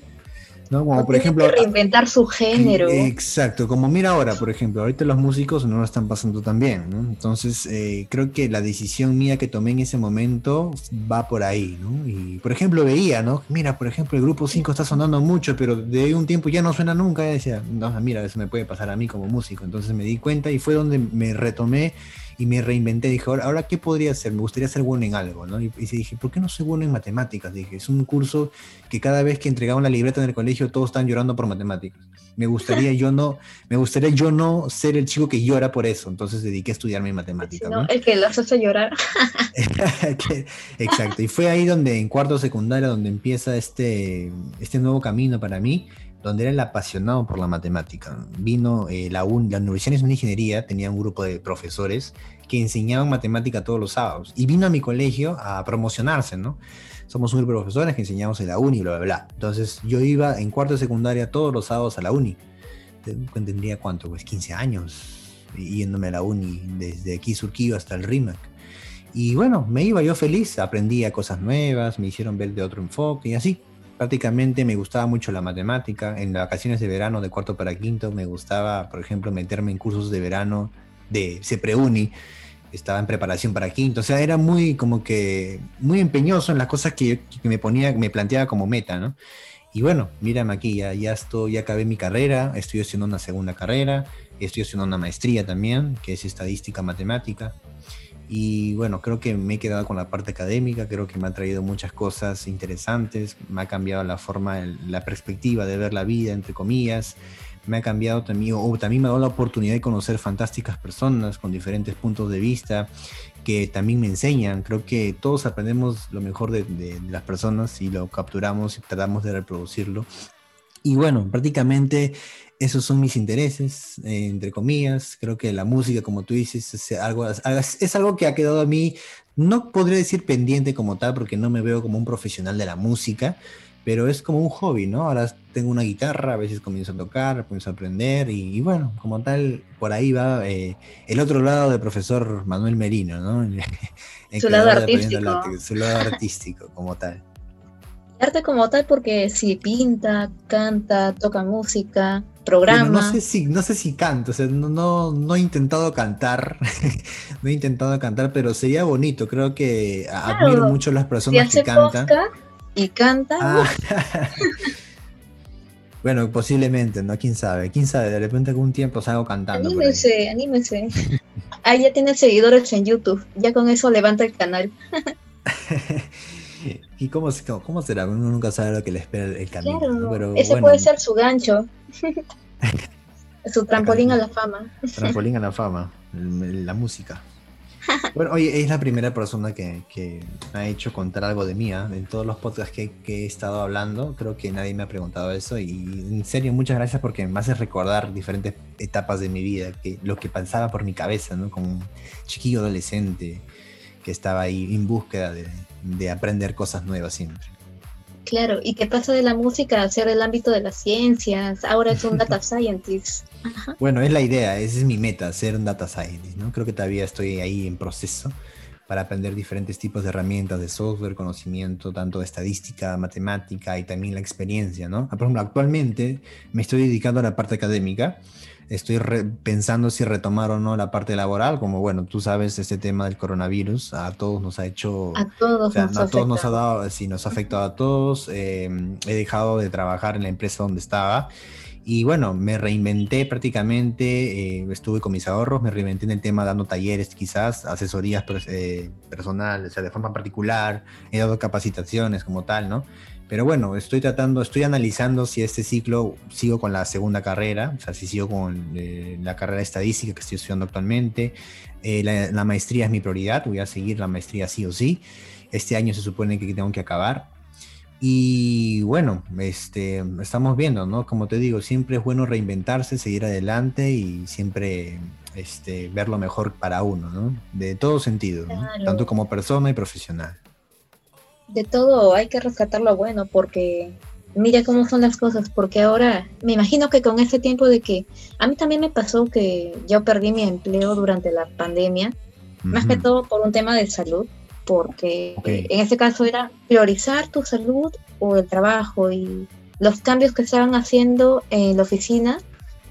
¿no? Como por ejemplo. Que reinventar su género. Exacto, como mira ahora, por ejemplo, ahorita los músicos no lo están pasando tan bien, ¿no? Entonces, eh, creo que la decisión mía que tomé en ese momento va por ahí, ¿no? Y por ejemplo, veía, ¿no? Mira, por ejemplo, el grupo 5 está sonando mucho, pero de un tiempo ya no suena nunca. Y decía, no, mira, eso me puede pasar a mí como músico. Entonces me di cuenta y fue donde me retomé y me reinventé. Dije, ahora, ¿qué podría hacer? Me gustaría ser bueno en algo, ¿no? Y, y, dije, ¿por qué no soy bueno en matemáticas? Dije, es un curso que cada vez que entregaban la libreta en el colegio todos están llorando por matemáticas. Me gustaría yo no, me gustaría yo no ser el chico que llora por eso. Entonces dediqué a estudiarme matemáticas. No, El que los hace llorar. Exacto. Y fue ahí donde, en cuarto secundaria, donde empieza este, este nuevo camino para mí donde era el apasionado por la matemática. Vino eh, la, la Universidad de Ingeniería, tenía un grupo de profesores que enseñaban matemática todos los sábados. Y vino a mi colegio a promocionarse, ¿no? Somos un grupo de profesores que enseñamos en la uni, bla, bla, bla. Entonces yo iba en cuarto de secundaria todos los sábados a la uni. Tendría cuánto, pues 15 años, yéndome a la uni desde aquí Surquillo hasta el RIMAC. Y bueno, me iba yo feliz, aprendía cosas nuevas, me hicieron ver de otro enfoque y así prácticamente me gustaba mucho la matemática. En las vacaciones de verano de cuarto para quinto me gustaba, por ejemplo, meterme en cursos de verano de CEPREUNI. Estaba en preparación para quinto. O sea, era muy como que muy empeñoso en las cosas que, me ponía, me planteaba como meta, ¿no? Y bueno, mírame aquí, ya, ya estoy, ya acabé mi carrera, estoy haciendo una segunda carrera, estoy haciendo una maestría también, que es estadística matemática. Y bueno, creo que me he quedado con la parte académica, creo que me ha traído muchas cosas interesantes, me ha cambiado la forma, la perspectiva de ver la vida, entre comillas, me ha cambiado también, o también me ha dado la oportunidad de conocer fantásticas personas con diferentes puntos de vista que también me enseñan. Creo que todos aprendemos lo mejor de, de las personas y lo capturamos y tratamos de reproducirlo. Y bueno, prácticamente esos son mis intereses, eh, entre comillas. Creo que la música, como tú dices, es algo, es algo que ha quedado a mí, no podría decir pendiente como tal, porque no me veo como un profesional de la música, pero es como un hobby, ¿no? Ahora tengo una guitarra, a veces comienzo a tocar, comienzo a aprender, y, bueno, como tal, por ahí va eh, el otro lado del profesor Manuel Merino, ¿no? su lado artístico. su lado artístico, como tal. Arte como tal porque si pinta, canta, toca música, programa. no sé si, no sé si canto, o sea, no, no, he intentado cantar, no he intentado cantar, pero sería bonito, creo que admiro mucho a las personas que cantan. Y canta. Ah. bueno, posiblemente, ¿no? ¿Quién sabe? ¿Quién sabe? De repente algún tiempo salgo cantando. Anímese, anímese. ah, ya tiene seguidores en YouTube, ya con eso levanta el canal. ¿Y cómo, cómo, será? Uno nunca sabe lo que le espera el camino. Claro, ese puede ser su gancho. su trampolín a la fama. Trampolín a la fama, la música. Bueno, oye, es la primera persona que, que me ha hecho contar algo de mí. ¿ah? En todos los podcasts que, que, he estado hablando, creo que nadie me ha preguntado eso. Y en serio, muchas gracias porque me hace recordar diferentes etapas de mi vida, que lo que pasaba por mi cabeza, ¿no? Como un chiquillo adolescente que estaba ahí en búsqueda de, de aprender cosas nuevas siempre. Claro, y qué pasa de la música a ser el ámbito de las ciencias. Ahora es un data scientist. Bueno, es la idea, esa es mi meta, ser un data scientist, ¿no? Creo que todavía estoy ahí en proceso para aprender diferentes tipos de herramientas de software, conocimiento, tanto de estadística, matemática y también la experiencia, ¿no? Por ejemplo, actualmente me estoy dedicando a la parte académica, estoy pensando si retomar o no la parte laboral, como bueno, tú sabes, este tema del coronavirus a todos nos ha hecho... A todos, nos, a todos nos ha dado, sí, nos ha afectado a todos. Eh, he dejado de trabajar en la empresa donde estaba. Y bueno, me reinventé prácticamente, eh, estuve con mis ahorros, me reinventé en el tema dando talleres quizás, asesorías eh, personales, o sea, de forma particular, he dado capacitaciones como tal, ¿no? Pero bueno, estoy tratando, estoy analizando si este ciclo sigo con la segunda carrera, o sea, si sigo con eh, la carrera estadística que estoy estudiando actualmente. Eh, la, maestría es mi prioridad, voy a seguir la maestría sí o sí. Este año se supone que tengo que acabar. Y bueno, este, estamos viendo, ¿no? Como te digo, siempre es bueno reinventarse, seguir adelante y siempre este, ver lo mejor para uno, ¿no? De todo sentido, ¿no? tanto como persona y profesional de todo hay que rescatar lo bueno porque mira cómo son las cosas, porque ahora me imagino que con ese tiempo de que a mí también me pasó que yo perdí mi empleo durante la pandemia, más que todo por un tema de salud, porque en ese caso era priorizar tu salud o el trabajo y los cambios que estaban haciendo en la oficina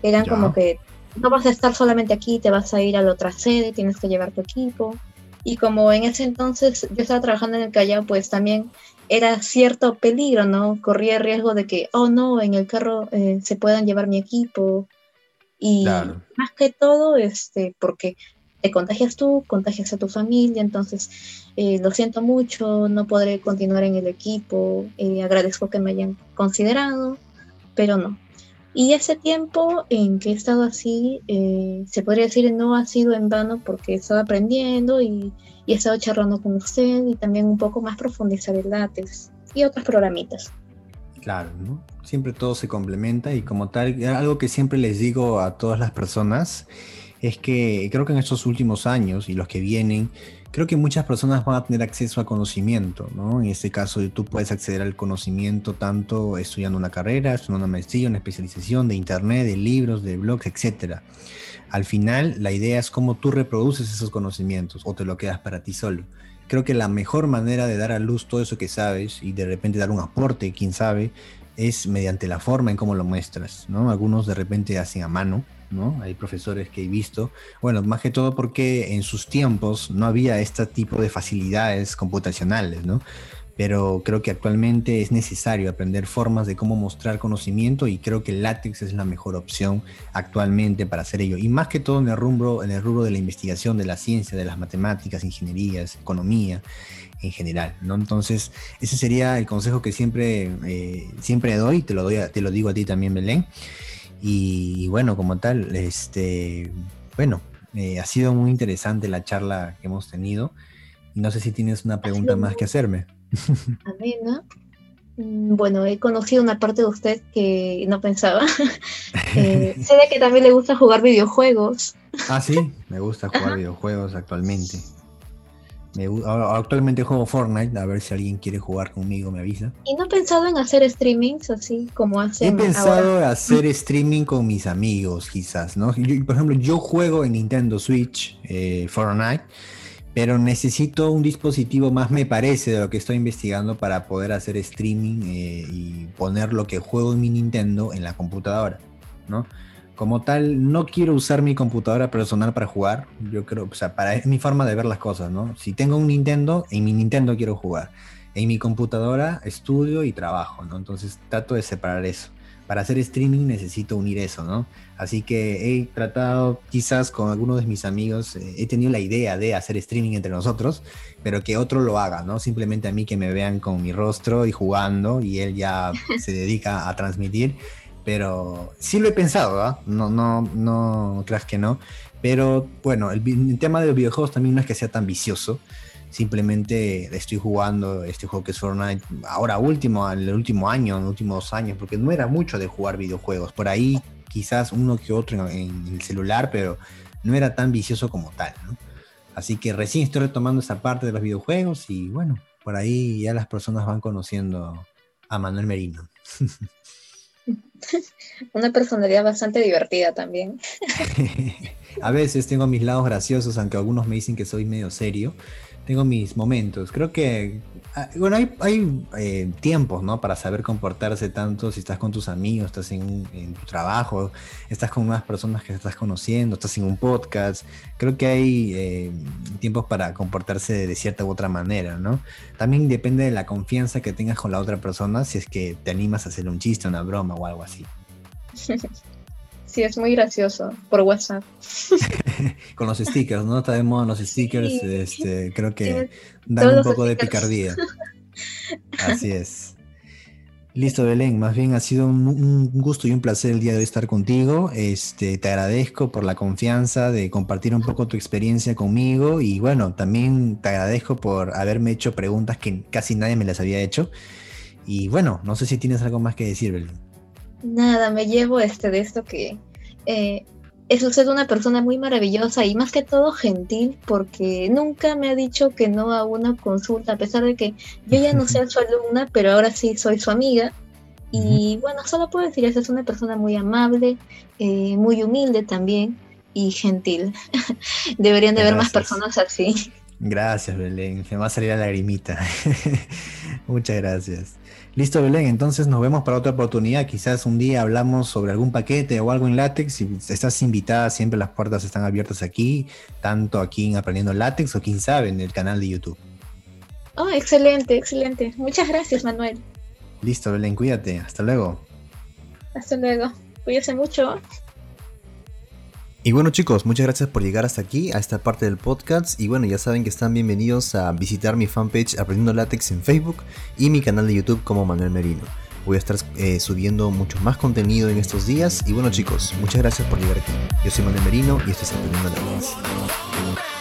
eran como que no vas a estar solamente aquí, te vas a ir a la otra sede, tienes que llevar tu equipo, y como en ese entonces yo estaba trabajando en el Callao, pues también era cierto peligro, ¿no? Corría riesgo de que, oh no, en el carro eh, se puedan llevar mi equipo. Y más que todo, este, porque te contagias tú, contagias a tu familia, entonces eh, lo siento mucho, no podré continuar en el equipo, eh, agradezco que me hayan considerado, pero no. Y ese tiempo en que he estado así, se podría decir no ha sido en vano porque he estado aprendiendo y y he estado charlando con usted y también un poco más profundizar el látex y otros programitas. Claro, ¿no? Siempre todo se complementa y como tal, algo que siempre les digo a todas las personas es que creo que en estos últimos años y los que vienen, creo que muchas personas van a tener acceso a conocimiento, ¿no? En este caso, tú puedes acceder al conocimiento tanto estudiando una carrera, estudiando una maestría, una especialización de internet, de libros, de blogs, etcétera. Al final, la idea es cómo tú reproduces esos conocimientos o te lo quedas para ti solo. Creo que la mejor manera de dar a luz todo eso que sabes y de repente dar un aporte, quién sabe, es mediante la forma en cómo lo muestras, ¿no? Algunos de repente hacen a mano, ¿no? Hay profesores que he visto, bueno, más que todo porque en sus tiempos no había este tipo de facilidades computacionales, ¿no? pero creo que actualmente es necesario aprender formas de cómo mostrar conocimiento y creo que látex es la mejor opción actualmente para hacer ello. Y más que todo en el rubro, en el rubro de la investigación, de la ciencia, de las matemáticas, ingenierías, economía en general, ¿no? Entonces, ese sería el consejo que siempre, eh, siempre doy, te lo, doy te lo digo a ti también, Belén. Y, bueno, como tal, este, bueno, eh, ha sido muy interesante la charla que hemos tenido. No sé si tienes una pregunta más que hacerme. Amena. Mm, bueno, he conocido una parte de usted que no pensaba. eh, sé de que también le gusta jugar videojuegos. Ah, sí, me gusta jugar videojuegos actualmente. Actualmente juego Fortnite, a ver si alguien quiere jugar conmigo, me avisa. ¿Y no he pensado en hacer streamings así como hacen He pensado en hacer streaming con mis amigos, quizás, ¿no? por ejemplo, yo juego en Nintendo Switch eh, Fortnite pero necesito un dispositivo más, me parece, de lo que estoy investigando para poder hacer streaming eh, y poner lo que juego en mi Nintendo en la computadora, ¿no? Como tal, no quiero usar mi computadora personal para jugar. Yo creo, o sea, para, es mi forma de ver las cosas, ¿no? Si tengo un Nintendo, en mi Nintendo quiero jugar. En mi computadora estudio y trabajo, ¿no? Entonces trato de separar eso. para hacer streaming necesito unir eso, ¿no? Así que he tratado quizás con algunos de mis amigos, eh, he tenido la idea de hacer streaming entre nosotros, pero que otro lo haga, ¿no? Simplemente a mí que me vean con mi rostro y jugando y él ya se dedica a transmitir. Pero sí lo he pensado, ¿ah? No, no, no creas que no. Pero bueno, el, el tema de los videojuegos también no es que sea tan vicioso simplemente estoy jugando este juego que es Fortnite ahora último, en el último año, en los últimos dos años, porque no era mucho de jugar videojuegos. Por ahí quizás uno que otro en, el celular, pero no era tan vicioso como tal. Así que recién estoy retomando esa parte de los videojuegos y bueno, por ahí ya las personas van conociendo a Manuel Merino. Una personalidad bastante divertida también. a veces tengo mis lados graciosos, aunque algunos me dicen que soy medio serio tengo mis momentos. Creo que, ah, bueno, hay, hay eh, tiempos, ¿no? Para saber comportarse tanto si estás con tus amigos, estás en, tu trabajo, estás con unas personas que estás conociendo, estás en un podcast. Creo que hay eh, tiempos para comportarse de cierta u otra manera, ¿no? También depende de la confianza que tengas con la otra persona, si es que te animas a hacer un chiste, una broma o algo así. Sí, es muy gracioso por WhatsApp. Con los stickers, ¿no? Está de moda los stickers, este, creo que dan un poco de picardía. Así es. Listo, Belén. Más bien ha sido un, gusto y un placer el día de hoy estar contigo. Este, te agradezco por la confianza de compartir un poco tu experiencia conmigo y bueno, también te agradezco por haberme hecho preguntas que casi nadie me las había hecho. Y bueno, no sé si tienes algo más que decir, Belén. Nada, me llevo este de esto que eh, es usted una persona muy maravillosa y más que todo gentil porque nunca me ha dicho que no a una consulta, a pesar de que yo ya no sea su alumna, pero ahora sí soy su amiga. Y bueno, solo puedo decir eso, es una persona muy amable, eh, muy humilde también y gentil. Deberían de haber más personas así. Gracias, Belén. Me va a salir la lagrimita. Muchas gracias. Listo, Belén. Entonces nos vemos para otra oportunidad. Quizás un día hablamos sobre algún paquete o algo en látex. Si estás invitada, siempre las puertas están abiertas aquí, tanto aquí en Aprendiendo Látex o quién sabe en el canal de YouTube. Oh, excelente, excelente. Muchas gracias, Manuel. Listo, Belén. Cuídate. Hasta luego. Hasta luego. Cuídese mucho. Y bueno chicos, muchas gracias por llegar hasta aquí, a esta parte del podcast. Y bueno, ya saben que están bienvenidos a visitar mi fanpage Aprendiendo Látex en Facebook y mi canal de YouTube como Manuel Merino. Voy a estar eh, subiendo mucho más contenido en estos días. Y bueno chicos, muchas gracias por llegar aquí. Yo soy Manuel Merino y esto es Aprendiendo Látex.